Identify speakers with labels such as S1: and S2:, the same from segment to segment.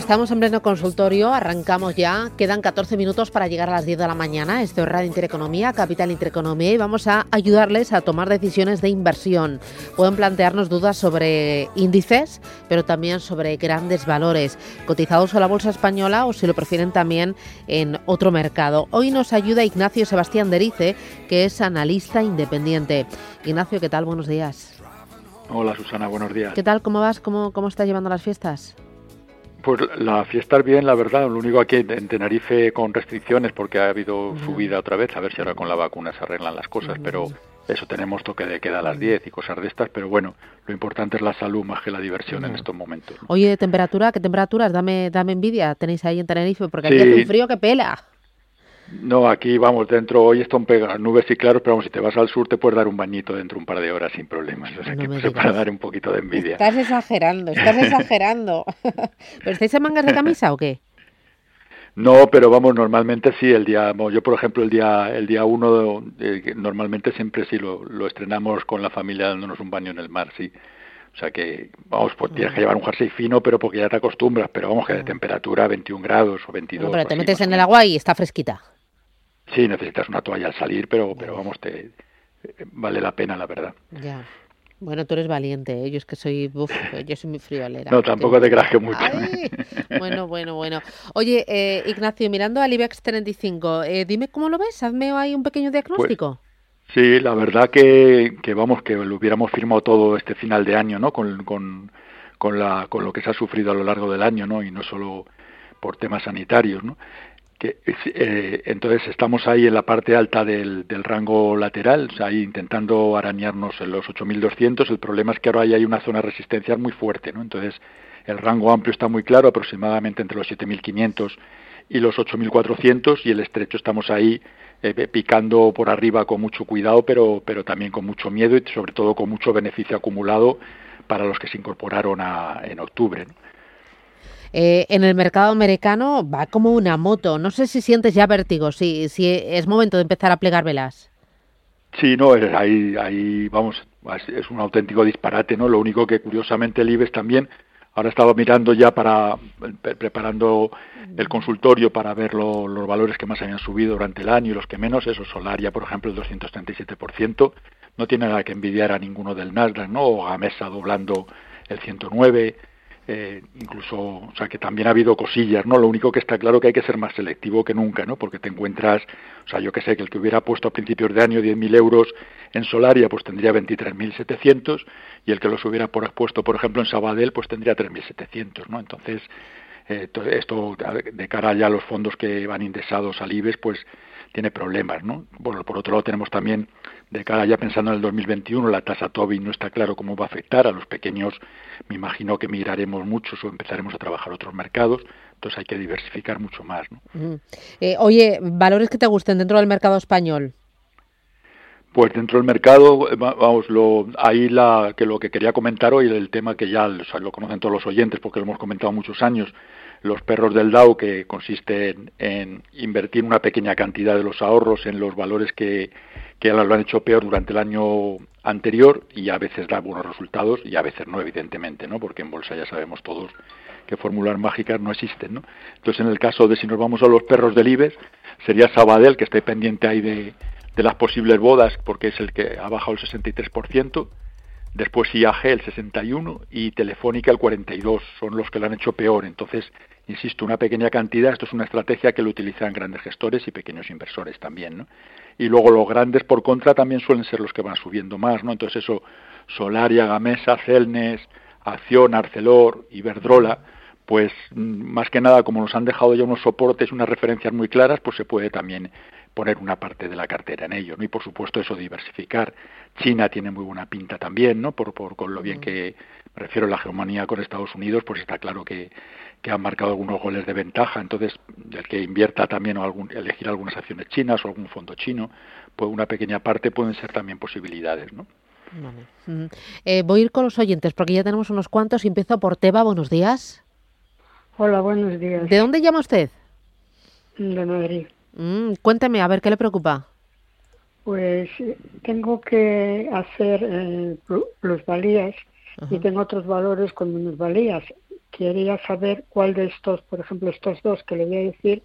S1: Estamos en pleno consultorio, arrancamos ya, quedan 14 minutos para llegar a las 10 de la mañana. Esto es Radio Intereconomía, Capital Intereconomía y vamos a ayudarles a tomar decisiones de inversión. Pueden plantearnos dudas sobre índices, pero también sobre grandes valores, cotizados a la Bolsa Española o si lo prefieren también en otro mercado. Hoy nos ayuda Ignacio Sebastián Derice, que es analista independiente. Ignacio, ¿qué tal? Buenos días.
S2: Hola Susana, buenos días.
S1: ¿Qué tal? ¿Cómo vas? ¿Cómo, cómo estás llevando las fiestas?
S2: Pues la fiesta es bien, la verdad. Lo único aquí en Tenerife con restricciones porque ha habido subida otra vez. A ver si ahora con la vacuna se arreglan las cosas. Pero eso tenemos toque de queda a las 10 y cosas de estas. Pero bueno, lo importante es la salud más que la diversión en estos momentos.
S1: Oye, temperatura, ¿qué temperaturas? Dame, dame envidia. Tenéis ahí en Tenerife porque aquí hace un frío que pela.
S2: No, aquí vamos, dentro, hoy están pegadas nubes y claros, pero vamos, si te vas al sur te puedes dar un bañito dentro un par de horas sin problemas. O sea,
S1: No
S2: que
S1: digas.
S2: para dar un poquito de envidia.
S1: Estás exagerando, estás exagerando. ¿Pero estáis en mangas de camisa o qué?
S2: No, pero vamos, normalmente sí, el día, bueno, yo por ejemplo el día el día uno, eh, normalmente siempre sí lo, lo estrenamos con la familia dándonos un baño en el mar, sí. O sea que, vamos, pues tienes que llevar un jersey fino, pero porque ya te acostumbras, pero vamos, que de temperatura 21 grados o 22.
S1: No, pero te
S2: así,
S1: metes en el agua y está fresquita.
S2: Sí, necesitas una toalla al salir, pero, pero vamos, te eh, vale la pena, la verdad.
S1: Ya. Bueno, tú eres valiente, ¿eh? yo es que soy, uf, yo soy muy friolera.
S2: No, tampoco te creas que mucho.
S1: Ay, bueno, bueno, bueno. Oye, eh, Ignacio, mirando al IBEX 35, eh, dime cómo lo ves, hazme ahí un pequeño diagnóstico.
S2: Sí, la verdad que, que vamos, que lo hubiéramos firmado todo este final de año, ¿no? Con, con, con, la, con lo que se ha sufrido a lo largo del año, ¿no? Y no solo por temas sanitarios, ¿no? Que, eh, entonces estamos ahí en la parte alta del, del rango lateral, o sea, ahí intentando arañarnos en los 8.200. El problema es que ahora hay una zona de resistencia muy fuerte, ¿no? Entonces el rango amplio está muy claro, aproximadamente entre los 7.500 y los 8.400 y el estrecho estamos ahí eh, picando por arriba con mucho cuidado, pero, pero también con mucho miedo y sobre todo con mucho beneficio acumulado para los que se incorporaron a, en octubre. ¿no?
S1: Eh, en el mercado americano va como una moto. No sé si sientes ya vértigo, si, si es momento de empezar a plegar velas.
S2: Sí, no, ahí, vamos, es, un auténtico disparate, ¿no? Lo único que curiosamente el IBEX también, ahora estaba mirando ya para, pre- preparando el consultorio para ver lo- los valores que más habían subido durante el año y los que menos, eso, Solaria, por ejemplo, el 237%, no tiene nada que envidiar a ninguno del Nasdaq, ¿no? O Gamesa doblando el 109, eh, incluso, o sea, que también ha habido cosillas, ¿no? Lo único que está claro que hay que ser más selectivo que nunca, ¿no? Porque te encuentras, o sea, yo que sé, que el que hubiera puesto a principios de año 10.000 euros en Solaria, pues tendría 23.700, y el que los hubiera puesto, por ejemplo, en Sabadell, pues tendría 3.700, ¿no? Entonces, eh, to- esto de cara ya a los fondos que van indexados al IBEX, pues tiene problemas, ¿no? Bueno, por otro lado tenemos también, de cara ya pensando en el 2021, la tasa Tobin no está claro cómo va a afectar a los pequeños, me imagino que migraremos muchos o empezaremos a trabajar otros mercados, entonces hay que diversificar mucho más, ¿no?
S1: Eh, oye, valores que te gusten dentro del mercado español.
S2: Pues dentro del mercado, eh, va- vamos, lo, ahí la, que lo que quería comentar hoy, el tema que ya o sea, lo conocen todos los oyentes porque lo hemos comentado muchos años, los perros del DAO, que consiste en, en invertir una pequeña cantidad de los ahorros en los valores que, que lo han hecho peor durante el año anterior y a veces da buenos resultados y a veces no, evidentemente, ¿no? Porque en bolsa ya sabemos todos que fórmulas mágicas no existen, ¿no? Entonces, en el caso de si nos vamos a los perros del IBEX, sería Sabadell, que esté pendiente ahí de, de las posibles bodas, porque es el que ha bajado el 63%, después IAG el 61 y Telefónica el 42, son los que lo han hecho peor. Entonces, insisto, una pequeña cantidad, esto es una estrategia que lo utilizan grandes gestores y pequeños inversores también, ¿no? Y luego los grandes por contra también suelen ser los que van subiendo más, ¿no? Entonces eso, Solaria, Gamesa, Celnes, Acción, Arcelor, Iberdrola, pues mm, más que nada como nos han dejado ya unos soportes, unas referencias muy claras, pues se puede también poner una parte de la cartera en ello, ¿no? Y por supuesto eso diversificar. China tiene muy buena pinta también, ¿no? Por, por con lo bien que me refiero a la hegemonía con Estados Unidos, pues está claro que, que han marcado algunos goles de ventaja. Entonces, el que invierta también o algún, elegir algunas acciones chinas o algún fondo chino, pues una pequeña parte pueden ser también posibilidades, ¿no?
S1: Eh, voy a ir con los oyentes porque ya tenemos unos cuantos. Empiezo por Teba. Buenos días.
S3: Hola, buenos días.
S1: ¿De dónde llama usted?
S3: De Madrid.
S1: Mm, cuénteme, a ver, ¿qué le preocupa?
S3: Pues tengo que hacer eh, plusvalías y tengo otros valores con minusvalías. Quería saber cuál de estos, por ejemplo, estos dos que le voy a decir,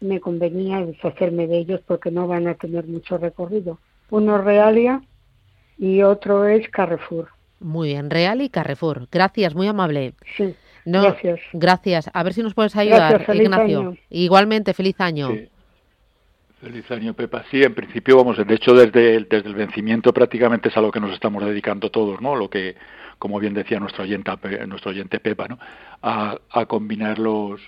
S3: me convenía deshacerme de ellos porque no van a tener mucho recorrido. Uno es Realia y otro es Carrefour.
S1: Muy bien, Real y Carrefour. Gracias, muy amable.
S3: Sí. gracias.
S1: Gracias. A ver si nos puedes ayudar, Ignacio. Igualmente, feliz año.
S2: Feliz año, Pepa. Sí, en principio, vamos, de hecho, desde el, desde el vencimiento prácticamente es a lo que nos estamos dedicando todos, ¿no? Lo que, como bien decía nuestro oyente, nuestro oyente Pepa, ¿no? A, a combinar los,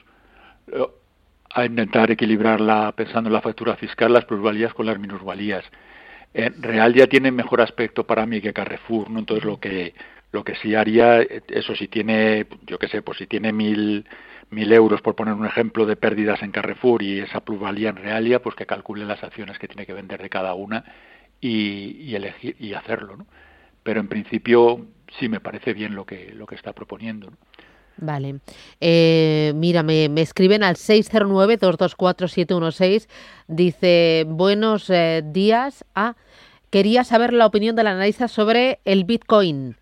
S2: a intentar equilibrarla pensando en la factura fiscal, las plusvalías con las minusvalías. En Real ya tiene mejor aspecto para mí que Carrefour, ¿no? Entonces lo que lo que sí haría, eso si tiene, yo qué sé, pues si tiene mil euros, por poner un ejemplo, de pérdidas en Carrefour y esa plusvalía en Realia, pues que calcule las acciones que tiene que vender de cada una y, elegir y hacerlo. Pero en principio sí me parece bien lo que lo que está proponiendo.
S1: Vale. Eh, mira, me, escriben al 609-224-716. Dice, buenos eh, días. Ah, quería saber la opinión del analista sobre el Bitcoin.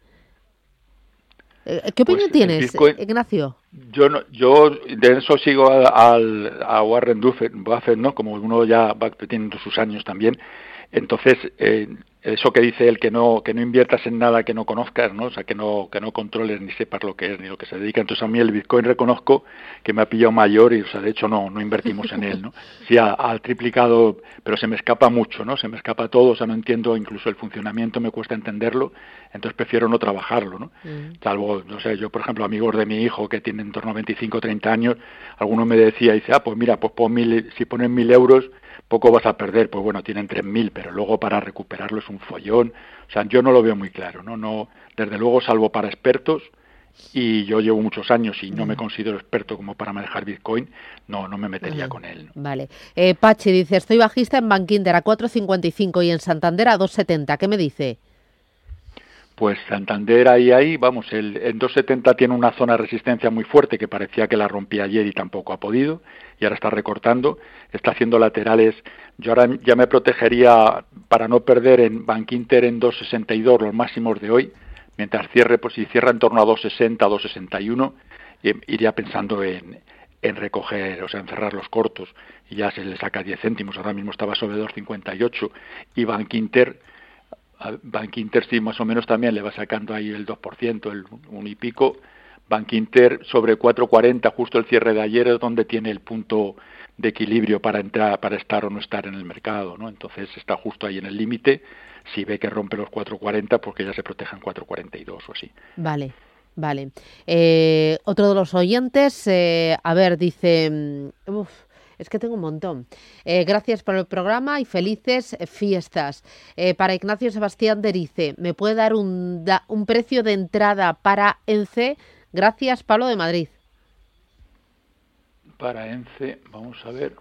S1: Eh, ¿Qué pues opinión tienes, Ignacio?
S2: Yo no, yo de eso sigo al, a Warren Buffett, ¿no? Como uno ya va teniendo sus años también. Entonces, eh, eso que dice él que no que no inviertas en nada que no conozcas, ¿no? O sea, que no que no controles ni sepas lo que es ni lo que se dedica. Entonces a mí el Bitcoin reconozco que me ha pillado mayor y o sea, de hecho no no invertimos en él, ¿no? Sí ha, triplicado, pero se me escapa mucho, ¿no? Se me escapa todo, o sea, no entiendo incluso el funcionamiento, me cuesta entenderlo, entonces prefiero no trabajarlo, ¿no? Mm. Salvo, no sé, yo por ejemplo, amigos de mi hijo que tienen en torno a 25 o 30 años, alguno me decía, dice, ah, pues mira, pues pon mil, si ponen mil euros poco vas a perder, pues bueno, tienen 3.000, pero luego para recuperarlo es un follón. O sea, yo no lo veo muy claro, ¿no? no desde luego, salvo para expertos, y yo llevo muchos años y no me considero experto como para manejar Bitcoin, no, no me metería con él.
S1: Vale. Eh, Pachi dice, estoy bajista en Bankinder a 4.55 y en Santander a 2.70. ¿Qué me dice?
S2: Pues Santander ahí, ahí, vamos, el, en 270 tiene una zona de resistencia muy fuerte que parecía que la rompía ayer y tampoco ha podido, y ahora está recortando, está haciendo laterales. Yo ahora ya me protegería para no perder en Bank Inter en 262 los máximos de hoy, mientras cierre, pues si cierra en torno a 260, 261, iría pensando en, en recoger, o sea, en cerrar los cortos, y ya se le saca 10 céntimos, ahora mismo estaba sobre 258, y Bank Inter Bank Inter sí más o menos también le va sacando ahí el 2%, el 1 y pico. Bank Inter sobre 4.40, justo el cierre de ayer es donde tiene el punto de equilibrio para entrar, para estar o no estar en el mercado, ¿no? Entonces está justo ahí en el límite. Si ve que rompe los 4.40, porque ya se protejan 4.42 o así.
S1: Vale. Vale. Eh, otro de los oyentes, eh, a ver, dice, mm, uf, es que tengo un montón. Eh, gracias por el programa y felices fiestas. Eh, para Ignacio Sebastián Derice, ¿me puede dar un, un precio de entrada para ENCE? Gracias, Pablo de Madrid.
S2: Para ENCE, vamos a ver.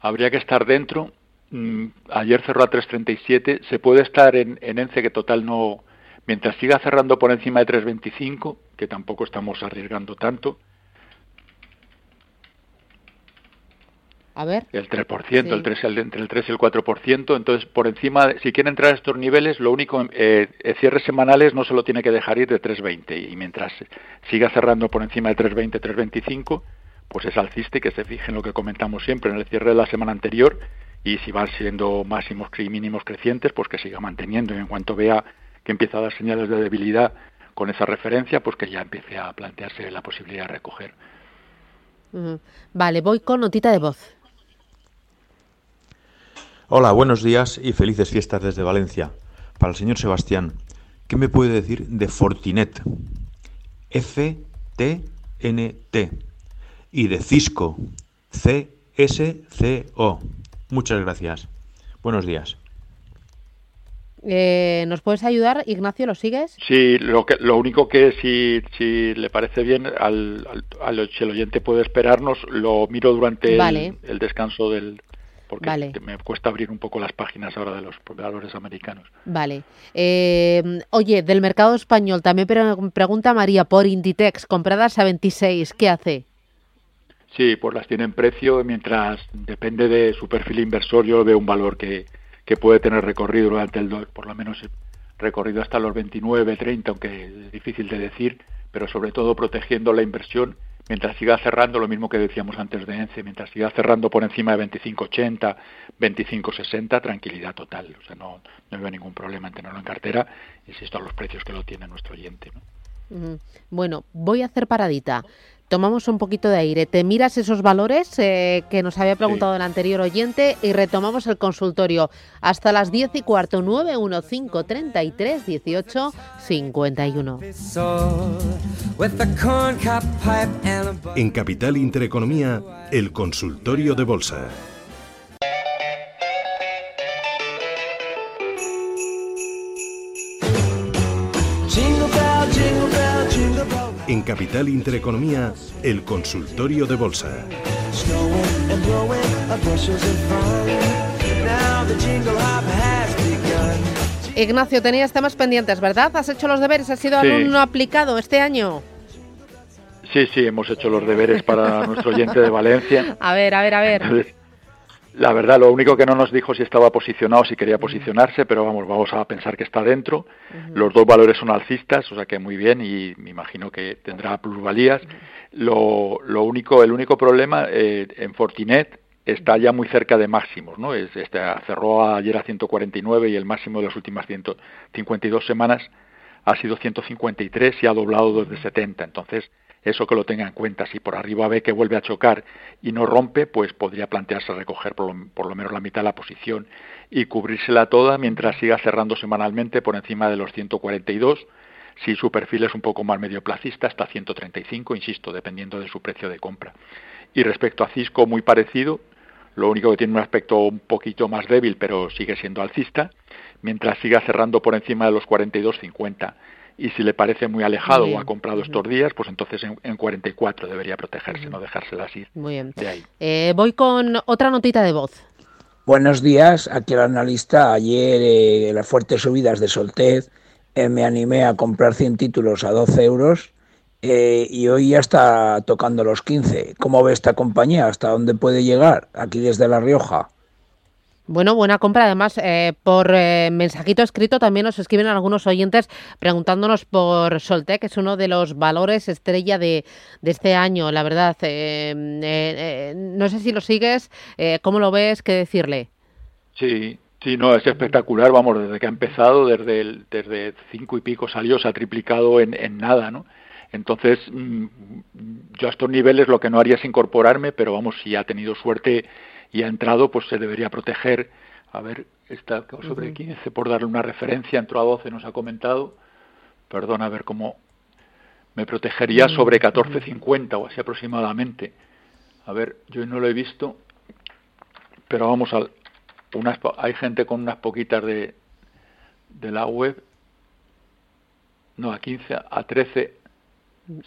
S2: Habría que estar dentro. Mm, ayer cerró a 3.37. Se puede estar en, en ENCE, que total no. Mientras siga cerrando por encima de 3.25, que tampoco estamos arriesgando tanto,
S1: A ver.
S2: El 3%, el 3, el, entre el 3 y el 4%. Entonces, por encima, si quiere entrar a estos niveles, lo único, eh, cierres semanales no se lo tiene que dejar ir de 3,20. Y mientras siga cerrando por encima de 3,20, 3,25, pues es alcista y que se fije en lo que comentamos siempre en el cierre de la semana anterior. Y si van siendo máximos y mínimos crecientes, pues que siga manteniendo. Y en cuanto vea que empieza a dar señales de debilidad con esa referencia, pues que ya empiece a plantearse la posibilidad de recoger.
S1: Vale, voy con notita de voz.
S4: Hola, buenos días y felices fiestas desde Valencia. Para el señor Sebastián, ¿qué me puede decir de Fortinet? F-T-N-T. Y de Cisco. C-S-C-O. Muchas gracias. Buenos días.
S1: Eh, ¿Nos puedes ayudar, Ignacio? ¿Lo sigues?
S2: Sí, lo, que, lo único que si, si le parece bien, al, al, si el oyente puede esperarnos, lo miro durante el, descanso del, porque me cuesta abrir un poco las páginas ahora de los valores americanos.
S1: Vale. Eh, oye, del mercado español también pregunta María por Inditex, compradas a 26, ¿qué hace?
S2: Sí, pues las tiene en precio, mientras depende de su perfil inversor, yo veo un valor que, que puede tener recorrido durante el, por lo menos recorrido hasta los 29, 30, aunque es difícil de decir, pero sobre todo protegiendo la inversión mientras siga cerrando, lo mismo que decíamos antes de ENCE, mientras siga cerrando por encima de 25,80, 25,60, tranquilidad total. O sea, no, no veo ningún problema en tenerlo en cartera, insisto, a los precios que lo tiene nuestro oyente.
S1: Bueno, voy a hacer paradita. Tomamos un poquito de aire, te miras esos valores eh, que nos había preguntado el anterior oyente y retomamos el consultorio. Hasta las 10 y cuarto, 915 33 18 51.
S5: En Capital Intereconomía, el consultorio de bolsa. En Capital Intereconomía, el consultorio de bolsa.
S1: Ignacio, tenías temas pendientes, ¿verdad? ¿Has hecho los deberes? ¿Has sido alumno aplicado este año?
S2: Sí, sí, hemos hecho los deberes para nuestro oyente de Valencia.
S1: A ver, a ver, a ver.
S2: La verdad, lo único que no nos dijo si estaba posicionado, si quería posicionarse, pero vamos, vamos a pensar que está dentro. Los dos valores son alcistas, o sea que muy bien y me imagino que tendrá plusvalías. lo, lo, único, el único problema eh, en Fortinet está ya muy cerca de máximos, ¿no? Es, este, cerró ayer a 149 y el máximo de las últimas 152 semanas ha sido 153 y ha doblado desde 70. Entonces, eso que lo tenga en cuenta. Si por arriba ve que vuelve a chocar y no rompe, pues podría plantearse recoger por lo, menos la mitad de la posición y cubrírsela toda mientras siga cerrando semanalmente por encima de los 142. Si su perfil es un poco más medioplacista, hasta 135, insisto, dependiendo de su precio de compra. Y respecto a Cisco, muy parecido, lo único que tiene un aspecto un poquito más débil, pero sigue siendo alcista, mientras siga cerrando por encima de los 42.50 y si le parece muy alejado o ha comprado estos días, pues entonces en, en 44 debería protegerse, no dejársela así.
S1: Muy bien. Eh, voy con otra notita de voz.
S6: Buenos días, aquí el analista. Ayer eh, las fuertes subidas de Soltez eh, me animé a comprar 100 títulos a 12 euros y hoy ya está tocando los 15. ¿Cómo ve esta compañía? ¿Hasta dónde puede llegar? Aquí desde La Rioja.
S1: Bueno, buena compra. Además, eh, por eh, mensajito escrito también nos escriben algunos oyentes preguntándonos por Soltec, que es uno de los valores estrella de, este año, la verdad. Eh, no sé si lo sigues, ¿cómo lo ves? ¿Qué decirle?
S2: Sí, sí, no, es espectacular. Vamos, desde que ha empezado, desde, el, desde cinco y pico salió, se ha triplicado en, nada, ¿no? Entonces, mm, yo a estos niveles lo que no haría es incorporarme, pero vamos, si ha tenido suerte y ha entrado, pues se debería proteger. A ver, está sobre 15, por darle una referencia, entró a 12, nos ha comentado. Perdón, a ver cómo me protegería sobre 14.50 o así aproximadamente. A ver, yo no lo he visto, pero vamos a unas, hay gente con unas poquitas de, de la web. No, a 15, a 13.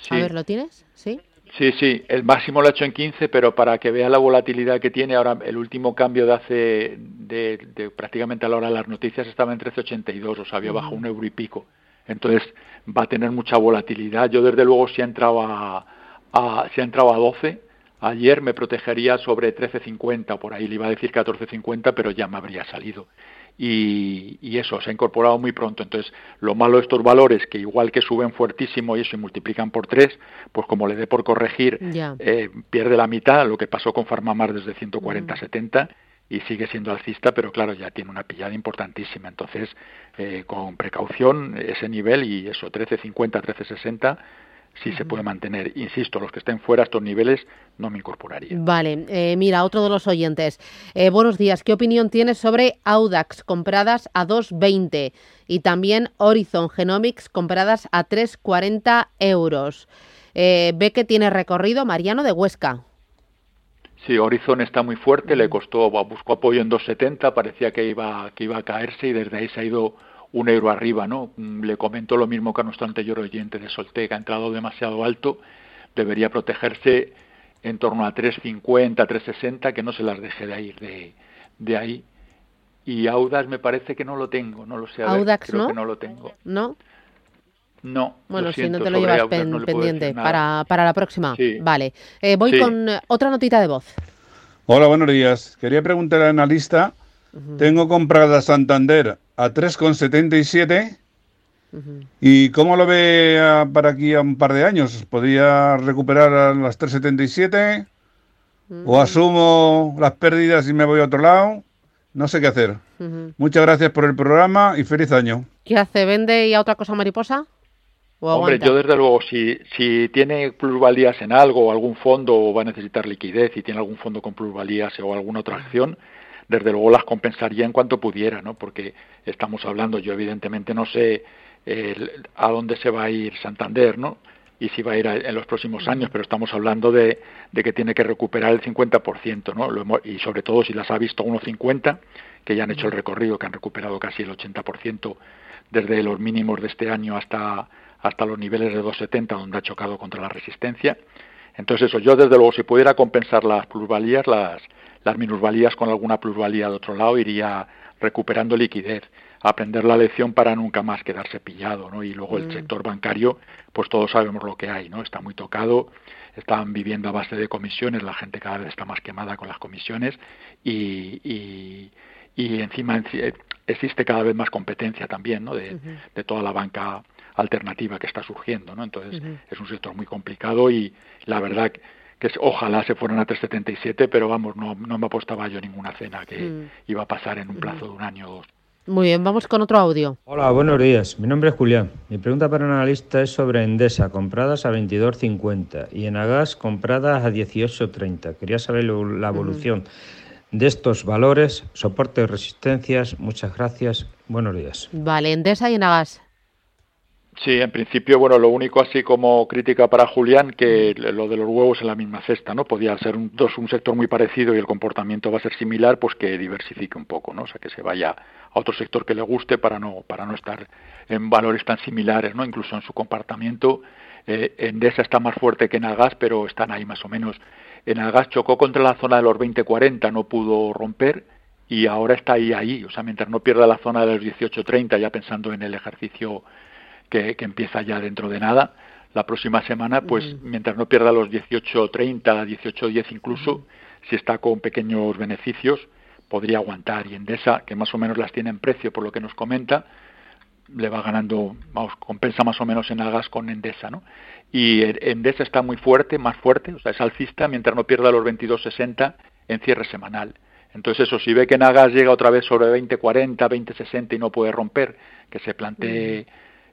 S1: A ver, ¿lo tienes? Sí.
S2: Sí, sí, el máximo lo ha hecho en 15, pero para que vea la volatilidad que tiene, ahora el último cambio de hace, de, prácticamente a la hora de las noticias estaba en 13,82, o sea, había bajado un euro y pico. Entonces va a tener mucha volatilidad. Yo desde luego si ha entrado a, si ha entrado a 12, ayer me protegería sobre 13,50, por ahí le iba a decir 14,50, pero ya me habría salido y, eso se ha incorporado muy pronto. Entonces, lo malo de estos valores, que igual que suben fuertísimo y eso y multiplican por tres, pues como le dé por corregir, eh, pierde la mitad, lo que pasó con Farmamar desde 140 a 70, y sigue siendo alcista, pero claro, ya tiene una pillada importantísima. Entonces, eh, con precaución, ese nivel y eso, 13.50, 13.60, sí se puede mantener. Insisto, los que estén fuera estos niveles no me incorporaría.
S1: Vale, eh, mira, otro de los oyentes. Eh, buenos días, ¿qué opinión tienes sobre Audax compradas a 2,20 y también Horizon Genomics compradas a 3,40 euros? ve que tiene recorrido Mariano de Huesca.
S2: Sí, Horizon está muy fuerte, le costó, buscó apoyo en 2.70, parecía que iba, que iba a caerse y desde ahí se ha ido un euro arriba, ¿no? Mm, le comento lo mismo que a nuestro anterior oyente de Soltega, ha entrado demasiado alto, debería protegerse en torno a 3.50, 3.60, que no se las deje de ir de, de ahí. Y Audax me parece que no lo tengo, no lo sé.
S1: Audax,
S2: creo
S1: ¿no?
S2: que no lo tengo.
S1: ¿No?
S2: No.
S1: Bueno,
S2: si
S1: no te lo llevas pendiente para, para, la próxima.
S2: Sí.
S1: Vale. Eh, voy
S2: Sí.
S1: con eh, otra notita de voz.
S7: Hola, buenos días. Quería preguntar al analista, tengo comprada Santander a 3,77 y ¿cómo lo ve ah, para aquí a un par de años? ¿Podría recuperar a las 3,77 o asumo las pérdidas y me voy a otro lado? No sé qué hacer.
S1: Ujú.
S7: Muchas gracias por el programa y feliz año.
S1: ¿Qué hace? ¿Vende y a otra cosa mariposa? ¿O
S2: Hombre, yo desde luego, si, si tiene plusvalías en algo o algún fondo o va a necesitar liquidez y tiene algún fondo con plusvalías o alguna otra acción, desde luego las compensaría en cuanto pudiera, ¿no? Porque estamos hablando, yo evidentemente no sé el- a dónde se va a ir Santander, ¿no? Y si va a ir a- en los próximos años, pero estamos hablando de, de que tiene que recuperar el 50%, ¿no? Lo hemos- y sobre todo si las ha visto a 1,50, que ya han hecho el recorrido, que han recuperado casi el 80% desde los mínimos de este año hasta hasta los niveles de 2,70 donde ha chocado contra la resistencia. Entonces eso, yo desde luego si pudiera compensar las plusvalías, las, las minusvalías con alguna plusvalía de otro lado, iría recuperando liquidez, aprender la lección para nunca más quedarse pillado, ¿no? Y luego el
S8: Mm.
S2: sector bancario, pues todos sabemos lo que hay, ¿no? Está muy tocado, están viviendo a base de comisiones, la gente cada vez está más quemada con las comisiones y, y, y encima enci- existe cada vez más competencia también, ¿no? De, de toda la banca alternativa que está surgiendo, ¿no? Entonces es un sector muy complicado y la verdad que ojalá se fueran a 377, pero vamos, no, no me apostaba yo ninguna cena que
S1: Mm.
S2: iba a pasar en un plazo de un año o dos.
S1: Muy bien, vamos con otro audio.
S9: Hola, buenos días. Mi nombre es Julián. Mi pregunta para el analista es sobre Endesa, compradas a 22.50 y Enagas, compradas a 18.30. Quería saber lo- la evolución de estos valores, soporte y resistencias. Muchas gracias. Buenos días.
S1: Vale, Endesa y Enagas.
S2: Sí, en principio, bueno, lo único así como crítica para Julián, que lo de los huevos en la misma cesta, ¿no? Podía ser un, dos, un sector muy parecido y el comportamiento va a ser similar, pues que diversifique un poco, ¿no? O sea, que se vaya a otro sector que le guste para no, para no estar en valores tan similares, ¿no? Incluso en su comportamiento, eh, Endesa está más fuerte que Nagas, pero están ahí más o menos. Enagas chocó contra la zona de los 20-40, no pudo romper y ahora está ahí, ahí. O sea, mientras no pierda la zona de los 18-30, ya pensando en el ejercicio que, que empieza ya dentro de nada. La próxima semana, pues mientras no pierda los 18.30, 18.10 incluso, si está con pequeños beneficios, podría aguantar. Y Endesa, que más o menos las tiene en precio por lo que nos comenta, le va ganando, vamos, compensa más o menos en algas con Endesa, ¿no? Y Endesa está muy fuerte, más fuerte, o sea, es alcista mientras no pierda los 22.60 en cierre semanal. Entonces eso, si ve que Nagas llega otra vez sobre 20.40, 20.60 y no puede romper, que se plantee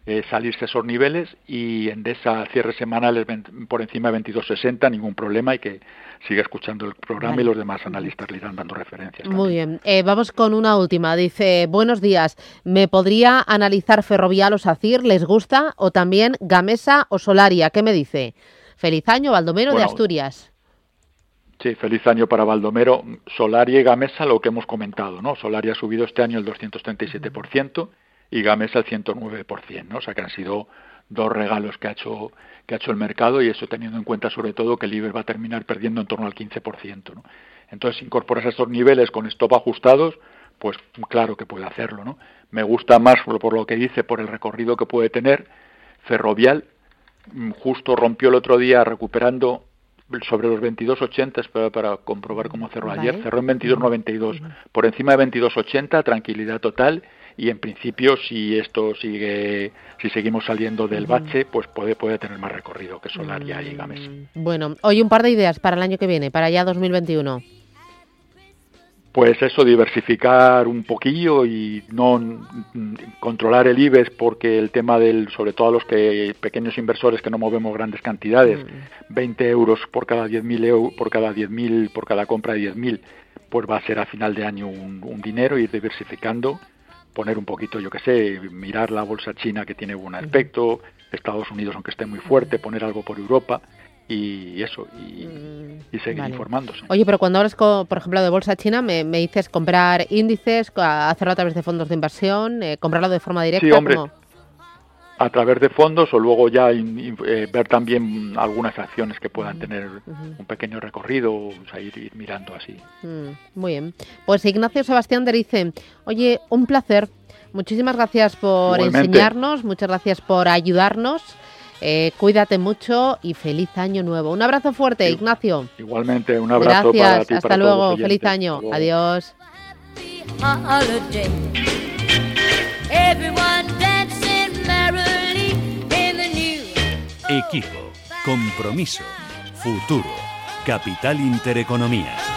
S2: eh, salirse esos niveles y Endesa cierre semanal es por encima de 22.60, ningún problema y que siga escuchando el programa
S1: Vale.
S2: y los demás analistas le irán dando referencias.
S1: Muy bien. Eh, vamos con una última. Dice, buenos días. ¿Me podría analizar Ferrovial o SACIR? ¿Les gusta? O también Gamesa o Solaria. ¿Qué me dice? Feliz año, Baldomero de Asturias.
S2: Sí, feliz año para Baldomero. Solaria y Gamesa, lo que hemos comentado, ¿no? Solaria ha subido este año el 237% y Gamesa el 109%, ¿no? O sea que han sido dos regalos que ha hecho que ha hecho el mercado y eso teniendo en cuenta sobre todo que el IBEX va a terminar perdiendo en torno al 15%, ¿no? Entonces, si incorporas estos niveles con stop ajustados, pues claro que puede hacerlo, ¿no? Me gusta más por, por lo que dice, por el recorrido que puede tener. Ferrovial mm, justo rompió el otro día recuperando sobre los 22.80, espera para comprobar cómo cerró
S8: Vale.
S2: ayer, cerró en 22.92. Por encima de 22.80, tranquilidad total y en principio si esto sigue, si seguimos saliendo del bache, pues puede, puede tener más recorrido que Solaria y Gamesa.
S1: Bueno, hoy un par de ideas para el año que viene, para ya 2021.
S2: Pues eso, diversificar un poquillo y no mm, controlar el IBEX porque el tema del, sobre todo a los que pequeños inversores que no movemos grandes cantidades, 20 euros por cada 10.000 euros, por cada 10.000, por cada compra de 10.000, pues va a ser a final de año un, un dinero, ir diversificando, poner un poquito, yo qué sé, mirar la bolsa china que tiene buen aspecto, Estados Unidos aunque esté muy fuerte, poner algo por Europa y eso, y, y seguir
S1: Vale.
S2: informándose.
S1: Oye, pero cuando hablas, co- por ejemplo, de bolsa china, me, me dices comprar índices, hacerlo a través de fondos de inversión, eh, comprarlo de forma directa.
S2: Sí, hombre.
S1: ¿cómo?
S2: A través de fondos o luego ya in- in- eh, ver también algunas acciones que puedan tener un pequeño recorrido, o sea, ir, ir mirando así.
S1: Mm, muy bien. Pues Ignacio Sebastián te dice, oye, un placer. Muchísimas gracias por
S2: Igualmente.
S1: enseñarnos, muchas gracias por ayudarnos. Eh, cuídate mucho y feliz año nuevo. Un abrazo fuerte, Ignacio.
S2: Igualmente, un abrazo
S1: Gracias,
S2: para ti
S1: hasta
S2: para todos
S1: luego,
S2: los
S1: feliz año. Adiós.
S10: Equipo, compromiso, futuro. Capital Intereconomía.